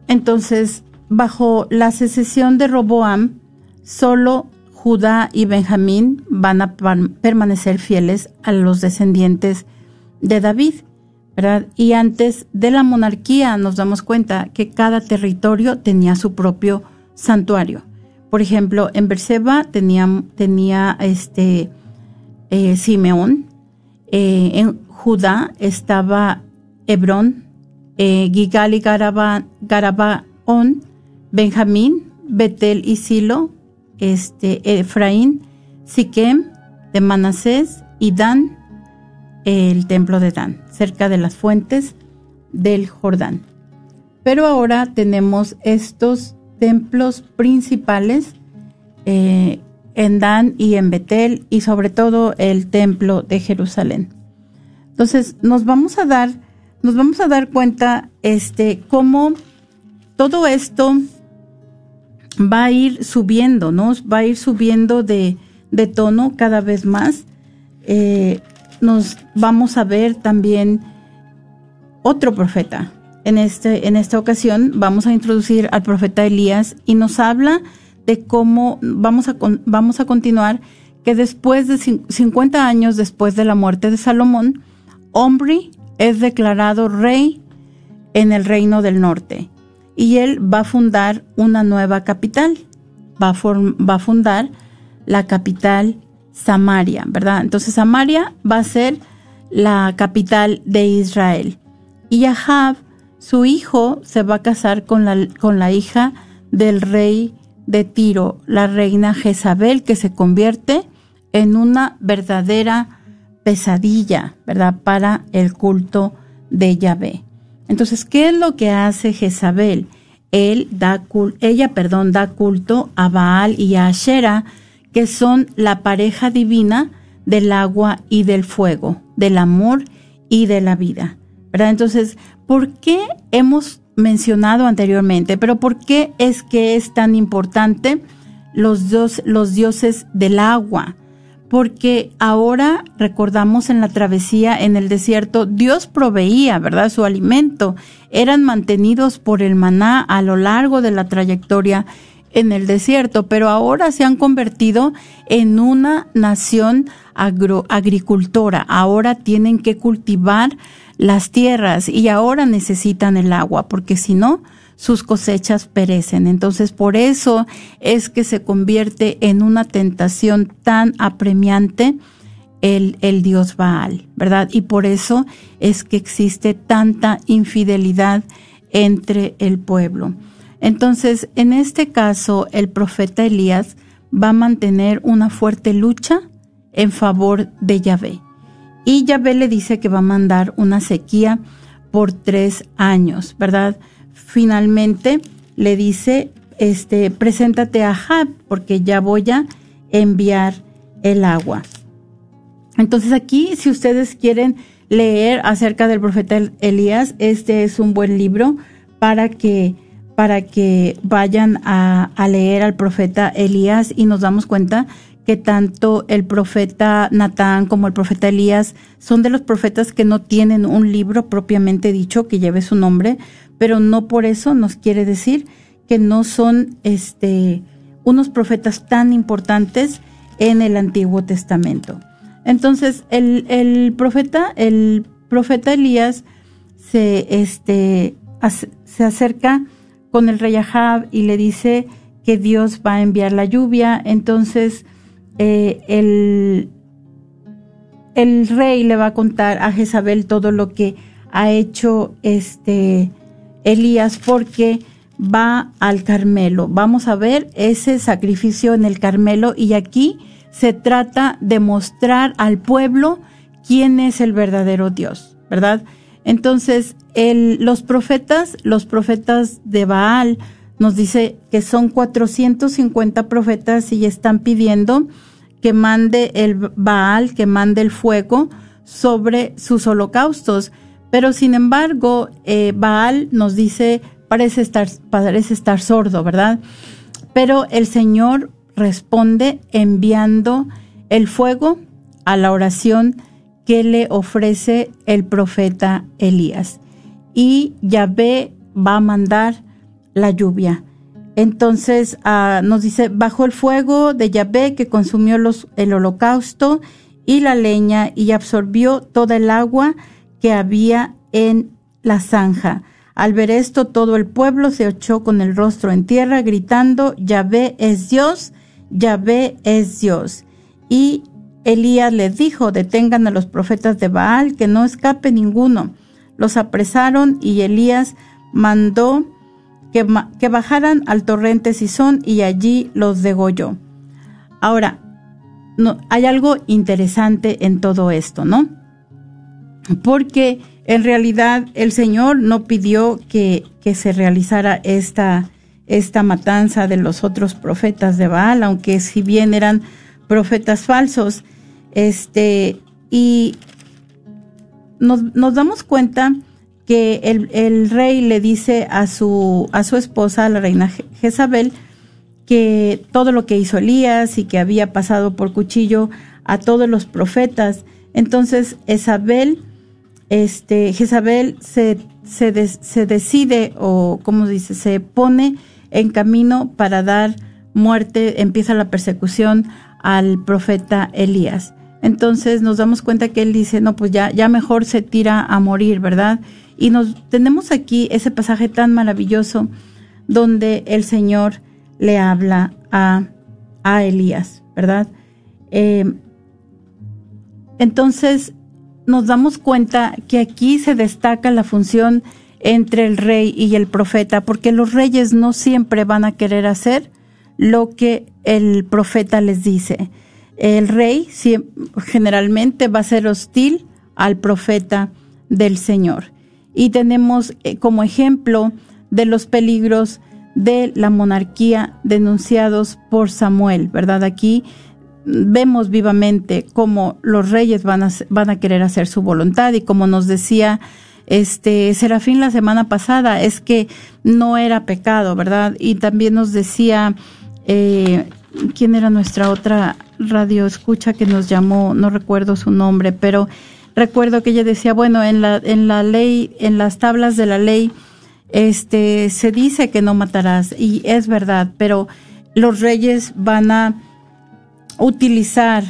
S3: Entonces, bajo la secesión de Roboam, solo Judá y Benjamín van a permanecer fieles a los descendientes de David. Y antes de la monarquía nos damos cuenta que cada territorio tenía su propio santuario. Por ejemplo, en Berseba tenía, tenía este eh, Simeón, eh, en Judá estaba Hebrón, eh, Gigal y Garabaón, Benjamín, Betel y Silo, este, Efraín, Siquem, de Manasés y Dan, el templo de Dan, cerca de las fuentes del Jordán. Pero ahora tenemos estos templos principales eh, en Dan y en Betel y sobre todo el templo de Jerusalén. Entonces nos vamos a dar, nos vamos a dar cuenta este, cómo todo esto va a ir subiendo, ¿no? Va a ir subiendo de, tono cada vez más. Eh, nos vamos a ver también otro profeta. En, este, en esta ocasión vamos a introducir al profeta Elías y nos habla de cómo vamos a, vamos a continuar que después de 50 años después de la muerte de Salomón, Omri es declarado rey en el reino del norte y él va a fundar una nueva capital, va a, va a fundar la capital Samaria, ¿verdad? Entonces Samaria va a ser la capital de Israel. Y Ahab, su hijo, se va a casar con la, con la hija del rey de Tiro, la reina Jezabel, que se convierte en una verdadera pesadilla, ¿verdad? Para el culto de Yahvé. Entonces, ¿qué es lo que hace Jezabel? Él da, ella, perdón, da culto a Baal y a Asherah, que son la pareja divina del agua y del fuego, del amor y de la vida. Entonces, ¿por qué hemos mencionado anteriormente, pero por qué es que es tan importante los, dos, los dioses del agua? Porque ahora recordamos en la travesía en el desierto, Dios proveía, ¿verdad? Su alimento. Eran mantenidos por el maná a lo largo de la trayectoria en el desierto, pero ahora se han convertido en una nación agricultora. Ahora tienen que cultivar las tierras y ahora necesitan el agua, porque si no, sus cosechas perecen. Entonces, por eso es que se convierte en una tentación tan apremiante el, el Dios Baal, ¿verdad? Y por eso es que existe tanta infidelidad entre el pueblo. Entonces, en este caso, el profeta Elías va a mantener una fuerte lucha en favor de Yahvé. Y Yahvé le dice que va a mandar una sequía por tres años, ¿verdad? Finalmente le dice, este, preséntate a Jab, porque ya voy a enviar el agua. Entonces aquí, si ustedes quieren leer acerca del profeta Elías, este es un buen libro para que para que vayan a, leer al profeta Elías y nos damos cuenta que tanto el profeta Natán como el profeta Elías son de los profetas que no tienen un libro propiamente dicho que lleve su nombre, pero no por eso nos quiere decir que no son este unos profetas tan importantes en el Antiguo Testamento. Entonces, el, el profeta, el profeta Elías se, este, se acerca con el rey Ahab y le dice que Dios va a enviar la lluvia. Entonces eh, el, el rey le va a contar a Jezabel todo lo que ha hecho este Elías porque va al Carmelo. Vamos a ver ese sacrificio en el Carmelo y aquí se trata de mostrar al pueblo quién es el verdadero Dios, ¿verdad? Entonces, los profetas, los profetas de Baal, nos dice que son 450 profetas y están pidiendo que mande el Baal, que mande el fuego sobre sus holocaustos. Pero sin embargo, eh, Baal nos dice, parece estar, parece estar sordo, ¿verdad? Pero el Señor responde enviando el fuego a la oración que le ofrece el profeta Elías. y Yahvé va a mandar la lluvia. Entonces ah, nos dice, bajo el fuego de Yahvé que consumió los, el holocausto y la leña y absorbió toda el agua que había en la zanja. Al ver esto, todo el pueblo se echó con el rostro en tierra, gritando, Yahvé es Dios, Yahvé es Dios. Y Elías les dijo, detengan a los profetas de Baal, que no escape ninguno. Los apresaron y Elías mandó que, que bajaran al torrente Sison y allí los degolló. Ahora, no, hay algo interesante en todo esto, ¿no? Porque en realidad el Señor no pidió que, se realizara esta, esta matanza de los otros profetas de Baal, aunque si bien eran profetas falsos, este, y nos, damos cuenta que el, el, rey le dice a su, a su esposa, la reina Jezabel, que todo lo que hizo Elías y que había pasado por cuchillo a todos los profetas. Entonces, Isabel, este, Jezabel se, se, se decide, o como dice, se pone en camino para dar muerte, empieza la persecución al profeta Elías. Entonces nos damos cuenta que él dice, no, pues ya, ya mejor se tira a morir, ¿verdad? Y nos tenemos aquí ese pasaje tan maravilloso donde el Señor le habla a, a Elías, ¿verdad? Eh, entonces nos damos cuenta que aquí se destaca la función entre el rey y el profeta, porque los reyes no siempre van a querer hacer lo que el profeta les dice el rey generalmente va a ser hostil al profeta del Señor. Y tenemos eh, como ejemplo de los peligros de la monarquía denunciados por Samuel, ¿verdad? Aquí vemos vivamente cómo los reyes van a, van a querer hacer su voluntad y como nos decía este Serafín la semana pasada, es que no era pecado, ¿verdad? Y también nos decía eh, quién era nuestra otra radio escucha que nos llamó, no recuerdo su nombre, pero recuerdo que ella decía, bueno, en la, en la ley, en las tablas de la ley, este, se dice que no matarás, y es verdad, pero los reyes van a utilizar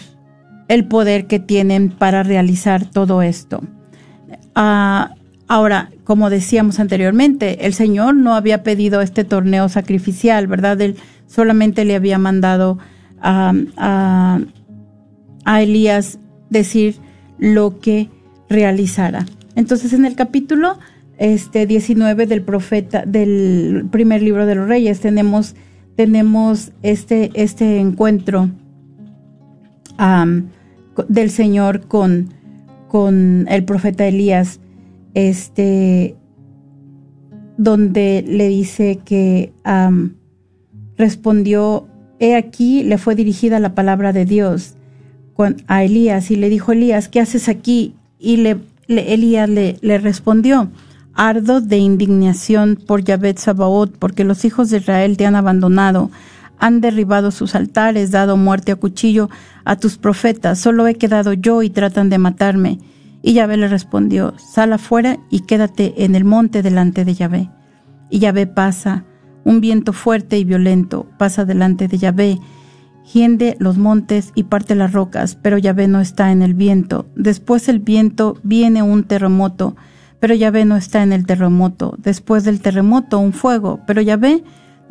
S3: el poder que tienen para realizar todo esto. Ah, ahora, como decíamos anteriormente, el Señor no había pedido este torneo sacrificial, ¿verdad? Él solamente le había mandado a, Elías decir lo que realizara. Entonces en el capítulo este 19 del profeta del primer libro de los reyes tenemos tenemos este este encuentro del Señor con con el profeta Elías este donde le dice que respondió He aquí le fue dirigida la palabra de Dios a Elías y le dijo Elías, ¿qué haces aquí? Y le, Elías le, le, respondió, ardo de indignación por Yahvé Sabaoth, porque los hijos de Israel te han abandonado, han derribado sus altares, dado muerte a cuchillo a tus profetas, solo he quedado yo y tratan de matarme. Y Yahvé le respondió, sal afuera y quédate en el monte delante de Yahvé. Y Yahvé pasa un viento fuerte y violento pasa delante de Yahvé, hiende los montes y parte las rocas, pero Yahvé no está en el viento. Después del viento viene un terremoto, pero Yahvé no está en el terremoto. Después del terremoto un fuego, pero Yahvé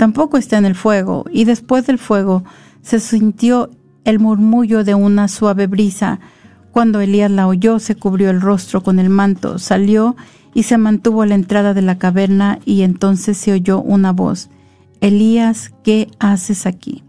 S3: tampoco está en el fuego. Y después del fuego se sintió el murmullo de una suave brisa. Cuando Elías la oyó, se cubrió el rostro con el manto, salió y se mantuvo a la entrada de la caverna y entonces se oyó una voz, Elías, ¿qué haces aquí?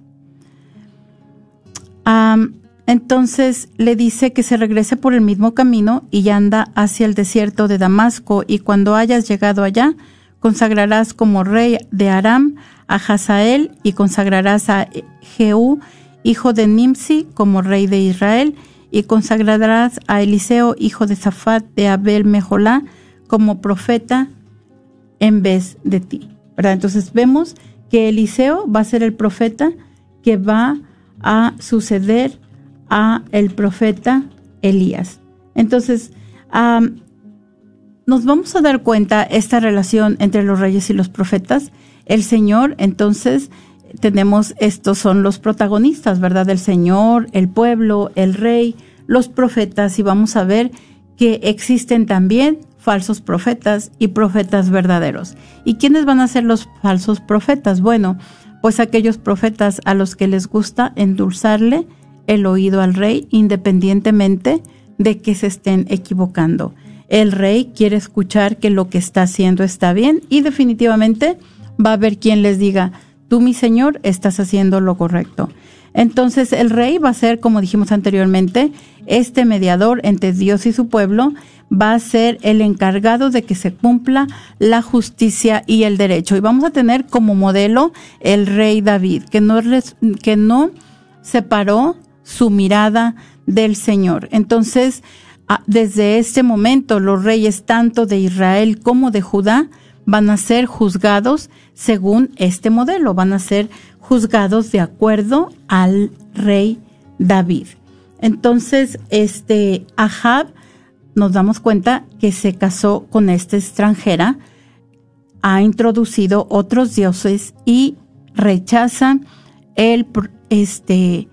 S3: entonces le dice que se regrese por el mismo camino y anda hacia el desierto de Damasco y cuando hayas llegado allá, consagrarás como rey de Aram a Hazael y consagrarás a Jehú, hijo de Nimsi, como rey de Israel y consagrarás a Eliseo, hijo de Zafat de Abel Mejolá, como profeta en vez de ti. Entonces vemos que Eliseo va a ser el profeta que va a suceder a el profeta Elías. Entonces, nos vamos a dar cuenta esta relación entre los reyes y los profetas. El Señor, entonces, tenemos, estos son los protagonistas, ¿verdad? El Señor, el pueblo, el rey, los profetas, y vamos a ver que existen también falsos profetas y profetas verdaderos. ¿Y quiénes van a ser los falsos profetas? Bueno, pues aquellos profetas a los que les gusta endulzarle el oído al rey independientemente de que se estén equivocando. El rey quiere escuchar que lo que está haciendo está bien y definitivamente va a haber quien les diga, tú mi señor estás haciendo lo correcto. Entonces el rey va a ser, como dijimos anteriormente, este mediador entre Dios y su pueblo, va a ser el encargado de que se cumpla la justicia y el derecho. Y vamos a tener como modelo el rey David, que no, que no separó su mirada del Señor. Entonces, desde este momento, los reyes tanto de Israel como de Judá van a ser juzgados según este modelo, van a ser juzgados de acuerdo al rey David. Entonces, este Ahab nos damos cuenta que se casó con esta extranjera, ha introducido otros dioses y rechaza este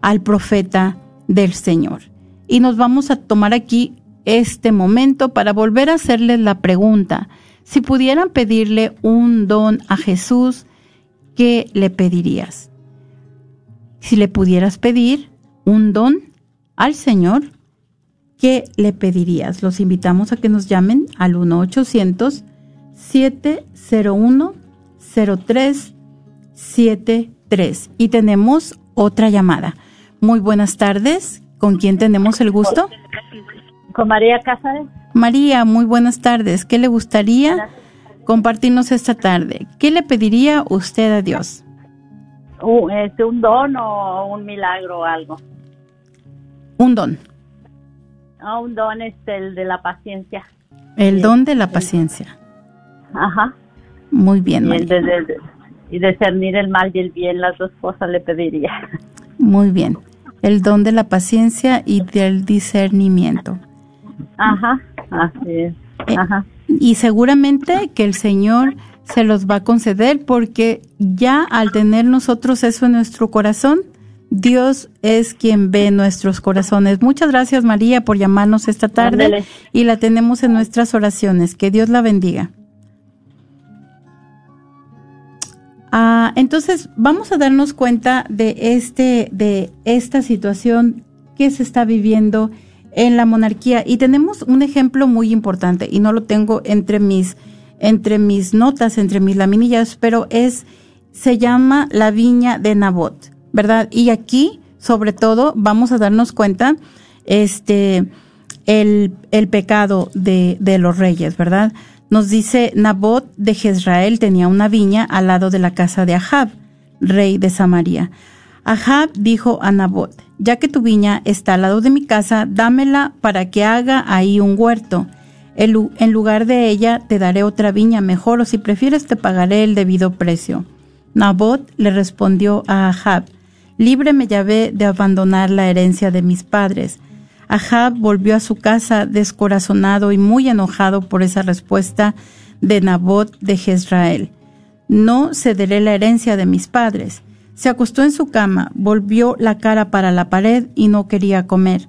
S3: al profeta del Señor. Y nos vamos a tomar aquí este momento para volver a hacerles la pregunta. Si pudieran pedirle un don a Jesús, ¿qué le pedirías? Si le pudieras pedir un don al Señor, ¿qué le pedirías? Los invitamos a que nos llamen al 1-800-701-0373. Y tenemos otra llamada. Muy buenas tardes. ¿Con quién tenemos el gusto?
S7: Con María Cázares.
S3: María, muy buenas tardes. ¿Qué le gustaría compartirnos esta tarde? ¿Qué le pediría usted a Dios?
S7: Uh, este, ¿Un don o un milagro o algo?
S3: Un don.
S7: Ah, un don es este, el de la paciencia.
S3: El don de la paciencia.
S7: Ajá.
S3: Muy bien,
S7: María. Y, y discernir el mal y el bien, las dos cosas le pediría.
S3: Muy bien el don de la paciencia y del discernimiento.
S7: Ajá, así es. Eh, Ajá.
S3: y seguramente que el Señor se los va a conceder porque ya al tener nosotros eso en nuestro corazón, Dios es quien ve nuestros corazones. Muchas gracias María por llamarnos esta tarde y la tenemos en nuestras oraciones. Que Dios la bendiga. Ah, entonces, vamos a darnos cuenta de, este, de esta situación que se está viviendo en la monarquía. Y tenemos un ejemplo muy importante, y no lo tengo entre mis, entre mis notas, entre mis laminillas, pero es, se llama la viña de Nabot, ¿verdad? Y aquí, sobre todo, vamos a darnos cuenta, este, el, el pecado de, de los reyes, ¿verdad? Nos dice, Nabot de Jezrael tenía una viña al lado de la casa de Ahab, rey de Samaria. Ahab dijo a Nabot, ya que tu viña está al lado de mi casa, dámela para que haga ahí un huerto. En lugar de ella te daré otra viña mejor o si prefieres te pagaré el debido precio. Nabot le respondió a Ahab, líbreme Yahvé de abandonar la herencia de mis padres. Ahab volvió a su casa descorazonado y muy enojado por esa respuesta de Nabot de Jezrael. No cederé la herencia de mis padres. Se acostó en su cama, volvió la cara para la pared y no quería comer.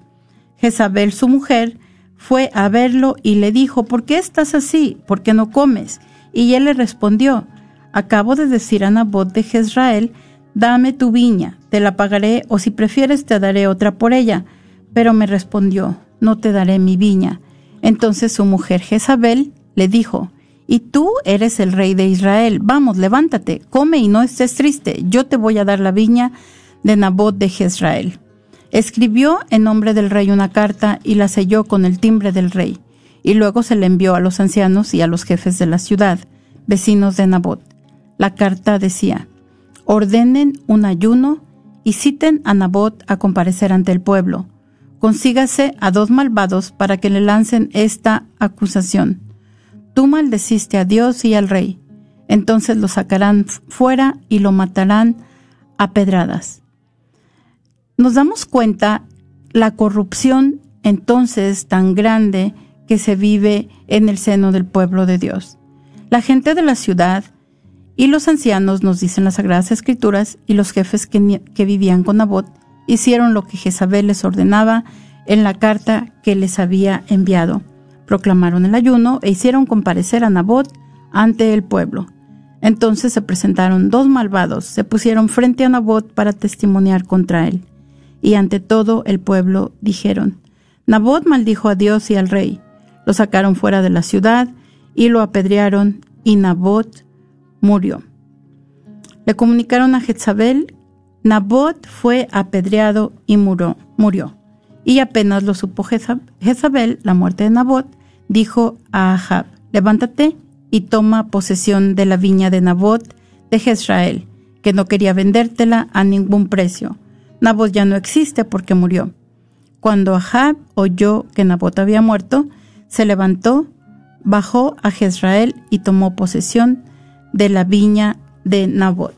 S3: Jezabel, su mujer, fue a verlo y le dijo, ¿por qué estás así? ¿Por qué no comes? Y él le respondió, acabo de decir a Nabot de Jezrael, dame tu viña, te la pagaré o si prefieres te daré otra por ella. Pero me respondió, no te daré mi viña. Entonces su mujer Jezabel le dijo, y tú eres el rey de Israel, vamos, levántate, come y no estés triste, yo te voy a dar la viña de Nabot de Jezrael. Escribió en nombre del rey una carta y la selló con el timbre del rey, y luego se la envió a los ancianos y a los jefes de la ciudad, vecinos de Nabot. La carta decía, ordenen un ayuno y citen a Nabot a comparecer ante el pueblo consígase a dos malvados para que le lancen esta acusación. Tú maldeciste a Dios y al rey. Entonces lo sacarán fuera y lo matarán a pedradas. Nos damos cuenta la corrupción entonces tan grande que se vive en el seno del pueblo de Dios. La gente de la ciudad y los ancianos, nos dicen las Sagradas Escrituras, y los jefes que, que vivían con Nabot, hicieron lo que Jezabel les ordenaba en la carta que les había enviado. Proclamaron el ayuno e hicieron comparecer a Nabot ante el pueblo. Entonces se presentaron dos malvados, se pusieron frente a Nabot para testimoniar contra él. Y ante todo el pueblo dijeron, Nabot maldijo a Dios y al rey. Lo sacaron fuera de la ciudad y lo apedrearon y Nabot murió. Le comunicaron a Jezabel, Nabot fue apedreado y murió. murió. Y apenas lo supo Jezabel, la muerte de Nabot, dijo a Ahab, levántate y toma posesión de la viña de Nabot de Jezrael, que no quería vendértela a ningún precio. Nabot ya no existe porque murió. Cuando Ahab oyó que Nabot había muerto, se levantó, bajó a Jezrael y tomó posesión de la viña de Nabot.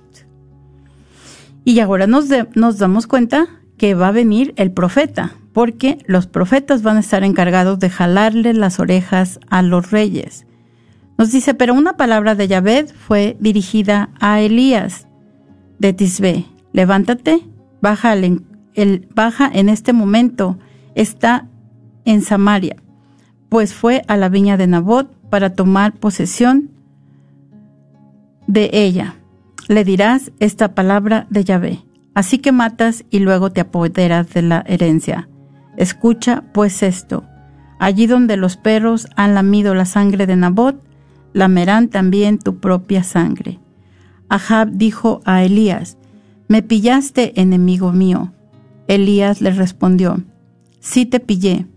S3: Y ahora nos, nos damos cuenta que va a venir el profeta, porque los profetas van a estar encargados de jalarle las orejas a los reyes. Nos dice, pero una palabra de Yahvé fue dirigida a Elías de Tisbe. Levántate, baja, en este momento, está en Samaria, pues fue a la viña de Nabot para tomar posesión de ella. Le dirás esta palabra de Yahvé. Así que matas y luego te apoderas de la herencia. Escucha pues esto. Allí donde los perros han lamido la sangre de Nabot, lamerán también tu propia sangre. Ahab dijo a Elías, Me pillaste, enemigo mío. Elías le respondió, Sí te pillé,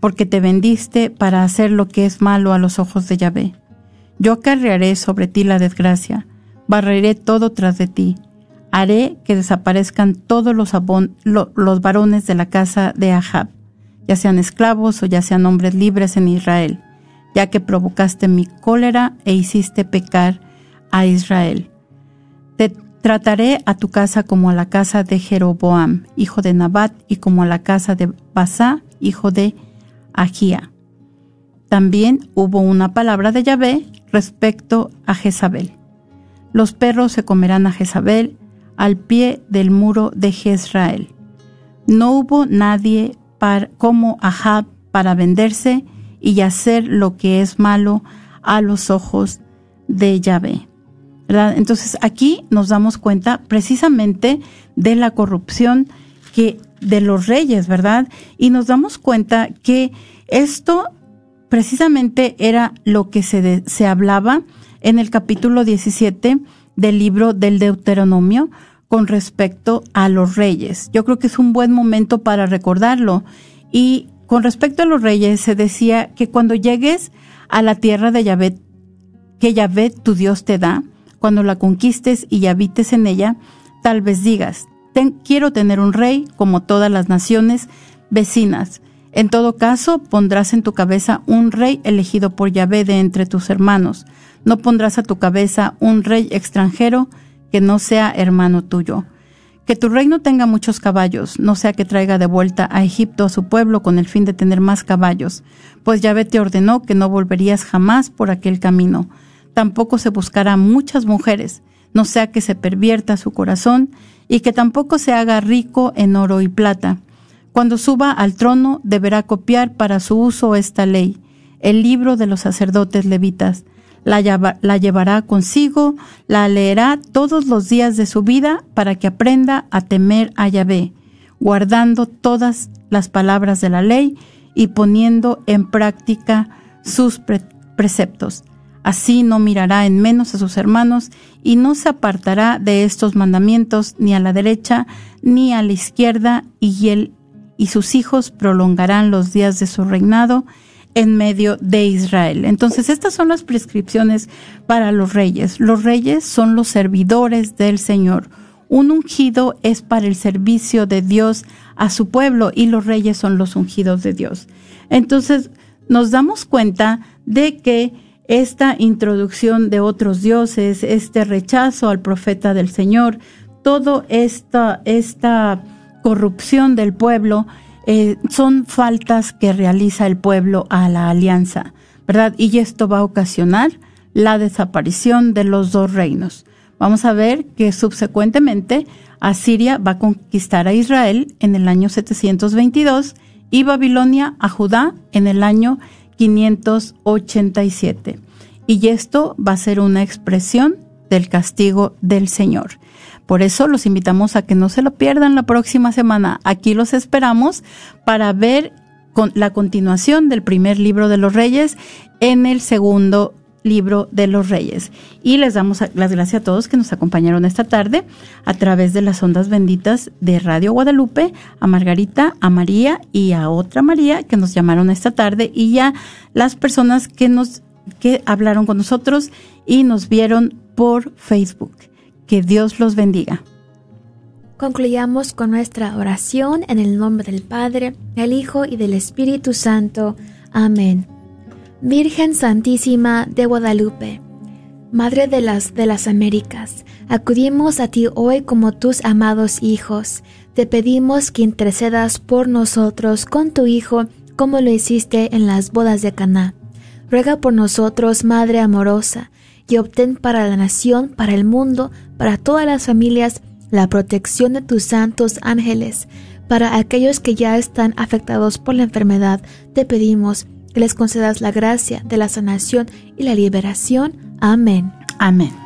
S3: porque te vendiste para hacer lo que es malo a los ojos de Yahvé. Yo acarrearé sobre ti la desgracia, barreré todo tras de ti, haré que desaparezcan todos los, varones de la casa de Ahab, ya sean esclavos o ya sean hombres libres en Israel, ya que provocaste mi cólera e hiciste pecar a Israel. Te trataré a tu casa como a la casa de Jeroboam, hijo de Nabat, y como a la casa de Basá, hijo de Agía. También hubo una palabra de Yahvé respecto a Jezabel. Los perros se comerán a Jezabel al pie del muro de Jezrael. No hubo nadie como Ahab para venderse y hacer lo que es malo a los ojos de Yahvé. Entonces aquí nos damos cuenta precisamente de la corrupción que de los reyes, ¿verdad? Y nos damos cuenta que esto precisamente era lo que se, se hablaba en el capítulo 17 del libro del Deuteronomio con respecto a los reyes. Yo creo que es un buen momento para recordarlo. Y con respecto a los reyes se decía que cuando llegues a la tierra de Yahvé, que Yahvé tu Dios te da, cuando la conquistes y habites en ella, tal vez digas, quiero tener un rey como todas las naciones vecinas. En todo caso, pondrás en tu cabeza un rey elegido por Yahvé de entre tus hermanos. No pondrás a tu cabeza un rey extranjero que no sea hermano tuyo. Que tu reino tenga muchos caballos, no sea que traiga de vuelta a Egipto a su pueblo con el fin de tener más caballos, pues Yahvé te ordenó que no volverías jamás por aquel camino. Tampoco se buscará muchas mujeres, no sea que se pervierta su corazón, y que tampoco se haga rico en oro y plata. Cuando suba al trono deberá copiar para su uso esta ley, el libro de los sacerdotes levitas, la, llevará consigo, la leerá todos los días de su vida para que aprenda a temer a Yahvé, guardando todas las palabras de la ley y poniendo en práctica sus preceptos. Así no mirará en menos a sus hermanos y no se apartará de estos mandamientos ni a la derecha ni a la izquierda, y él y sus hijos prolongarán los días de su reinado en medio de Israel. Entonces, estas son las prescripciones para los reyes. Los reyes son los servidores del Señor. Un ungido es para el servicio de Dios a su pueblo y los reyes son los ungidos de Dios. Entonces, nos damos cuenta de que esta introducción de otros dioses, este rechazo al profeta del Señor, toda esta, esta corrupción del pueblo, eh, son faltas que realiza el pueblo a la alianza, ¿verdad? Y esto va a ocasionar la desaparición de los dos reinos. Vamos a ver que subsecuentemente Asiria va a conquistar a Israel en el año 722 y Babilonia a Judá en el año 587. Y esto va a ser una expresión del castigo del Señor. Por eso los invitamos a que no se lo pierdan la próxima semana. Aquí los esperamos para ver la continuación del primer libro de los reyes en el segundo libro de los reyes. Y les damos las gracias a todos que nos acompañaron esta tarde a través de las ondas benditas de Radio Guadalupe, a Margarita, a María y a otra María que nos llamaron esta tarde y ya las personas que nos que hablaron con nosotros y nos vieron por Facebook. Que Dios los bendiga.
S4: Concluyamos con nuestra oración en el nombre del Padre, del Hijo y del Espíritu Santo. Amén. Virgen Santísima de Guadalupe, Madre de las de las Américas, acudimos a ti hoy como tus amados hijos. Te pedimos que intercedas por nosotros con tu Hijo, como lo hiciste en las bodas de Caná. Ruega por nosotros, Madre amorosa, y obtén para la nación, para el mundo, para todas las familias, la protección de tus santos ángeles. Para aquellos que ya están afectados por la enfermedad, te pedimos que les concedas la gracia de la sanación y la liberación. Amén.
S3: Amén.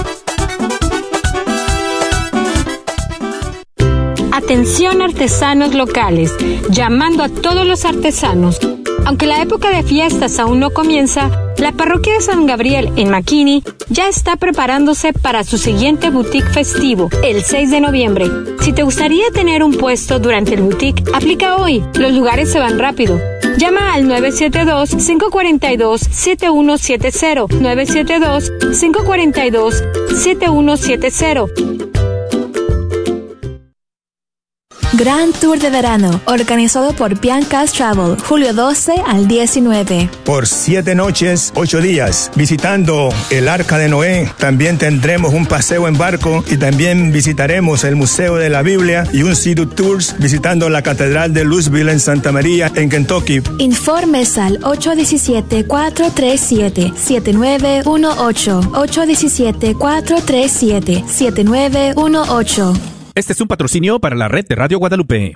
S8: Atención artesanos locales, llamando a todos los artesanos. Aunque la época de fiestas aún no comienza, la parroquia de San Gabriel en McKinney ya está preparándose para su siguiente boutique festivo, el 6 de noviembre. Si te gustaría tener un puesto durante el boutique, aplica hoy. Los lugares se van rápido. Llama al 972-542-7170. 972-542-7170.
S9: Gran Tour de Verano, organizado por Bianca's Travel, julio 12 al 19.
S10: Por siete noches, ocho días, visitando el Arca de Noé. También tendremos un paseo en barco y también visitaremos el Museo de la Biblia y un City Tours visitando la Catedral de Louisville en Santa María, en Kentucky.
S9: Informes al 817-437-7918. 817-437-7918.
S1: Este es un patrocinio para la red de Radio Guadalupe.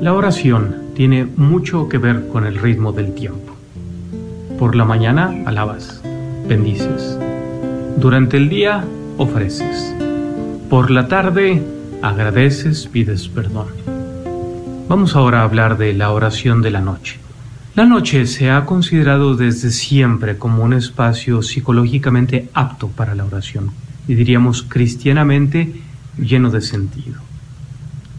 S11: La oración tiene mucho que ver con el ritmo del tiempo. Por la mañana alabas, bendices. Durante el día ofreces. Por la tarde agradeces, pides perdón. Vamos ahora a hablar de la oración de la noche. La noche se ha considerado desde siempre como un espacio psicológicamente apto para la oración y diríamos cristianamente lleno de sentido.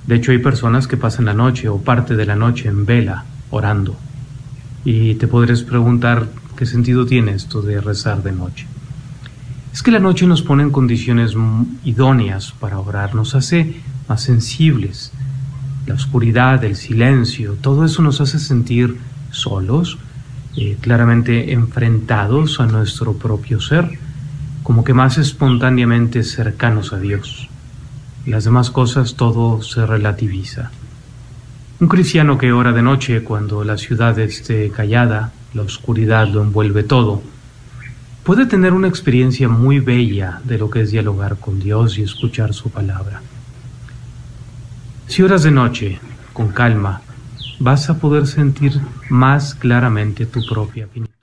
S11: De hecho, hay personas que pasan la noche o parte de la noche en vela, orando. Y te podrías preguntar qué sentido tiene esto de rezar de noche. Es que la noche nos pone en condiciones idóneas para orar, nos hace más sensibles. La oscuridad, el silencio, todo eso nos hace sentir solos, eh, claramente enfrentados a nuestro propio ser, como que más espontáneamente cercanos a Dios las demás cosas todo se relativiza. Un cristiano que ora de noche cuando la ciudad esté callada, la oscuridad lo envuelve todo, puede tener una experiencia muy bella de lo que es dialogar con Dios y escuchar su palabra. Si oras de noche, con calma, vas a poder sentir más claramente tu propia finitud.